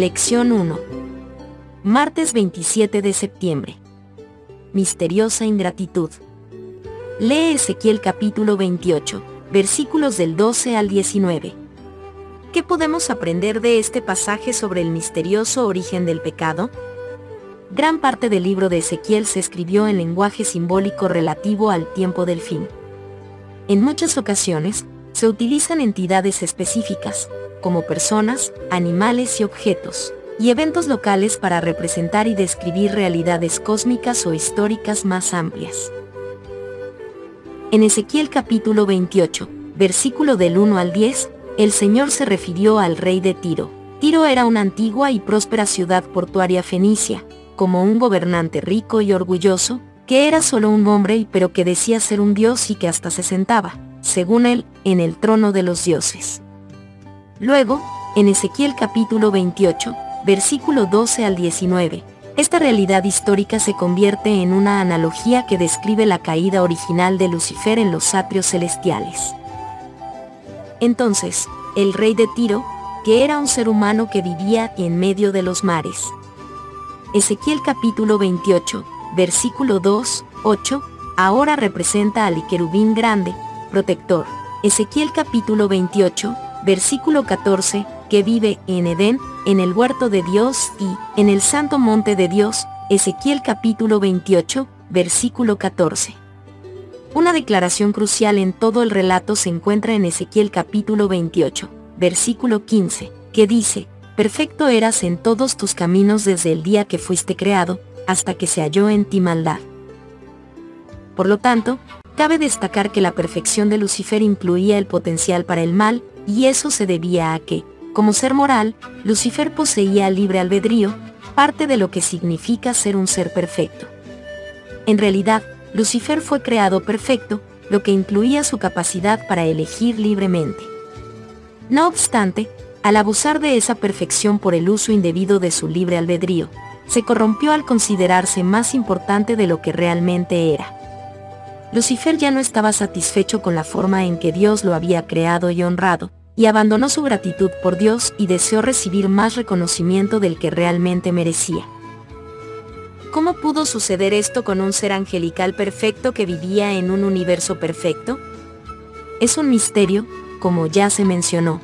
Lección 1. Martes 27 de septiembre. Misteriosa ingratitud. Lee Ezequiel capítulo 28, versículos del 12 al 19. ¿Qué podemos aprender de este pasaje sobre el misterioso origen del pecado? Gran parte del libro de Ezequiel se escribió en lenguaje simbólico relativo al tiempo del fin. En muchas ocasiones, se utilizan entidades específicas, como personas, animales y objetos, y eventos locales para representar y describir realidades cósmicas o históricas más amplias. En Ezequiel capítulo 28, versículo del 1 al 10, el Señor se refirió al rey de Tiro. Tiro era una antigua y próspera ciudad portuaria fenicia, como un gobernante rico y orgulloso, que era solo un hombre pero que decía ser un dios y que hasta se sentaba, según él, en el trono de los dioses. Luego, en Ezequiel capítulo 28, versículo 12 al 19, esta realidad histórica se convierte en una analogía que describe la caída original de Lucifer en los atrios celestiales. Entonces, el rey de Tiro, que era un ser humano que vivía en medio de los mares. Ezequiel capítulo 28, versículo 2, 8, ahora representa al querubín grande, protector. Ezequiel capítulo 28, versículo 14, que vive en Edén, en el huerto de Dios y en el santo monte de Dios, Ezequiel capítulo 28, versículo 14. Una declaración crucial en todo el relato se encuentra en Ezequiel capítulo 28, versículo 15, que dice, Perfecto eras en todos tus caminos desde el día que fuiste creado, hasta que se halló en ti maldad. Por lo tanto, cabe destacar que la perfección de Lucifer incluía el potencial para el mal, y eso se debía a que, como ser moral, Lucifer poseía libre albedrío, parte de lo que significa ser un ser perfecto. En realidad, Lucifer fue creado perfecto, lo que incluía su capacidad para elegir libremente. No obstante, al abusar de esa perfección por el uso indebido de su libre albedrío, se corrompió al considerarse más importante de lo que realmente era. Lucifer ya no estaba satisfecho con la forma en que Dios lo había creado y honrado, y abandonó su gratitud por Dios y deseó recibir más reconocimiento del que realmente merecía. ¿Cómo pudo suceder esto con un ser angelical perfecto que vivía en un universo perfecto? Es un misterio, como ya se mencionó.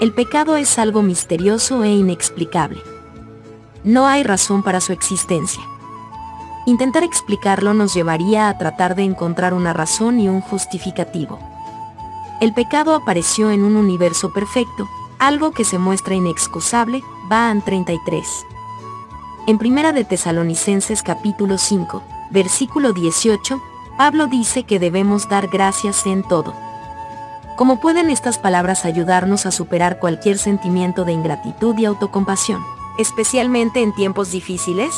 El pecado es algo misterioso e inexplicable. No hay razón para su existencia. Intentar explicarlo nos llevaría a tratar de encontrar una razón y un justificativo. El pecado apareció en un universo perfecto, algo que se muestra inexcusable, Van 33. En Primera de Tesalonicenses capítulo 5, versículo 18, Pablo dice que debemos dar gracias en todo. ¿Cómo pueden estas palabras ayudarnos a superar cualquier sentimiento de ingratitud y autocompasión, especialmente en tiempos difíciles?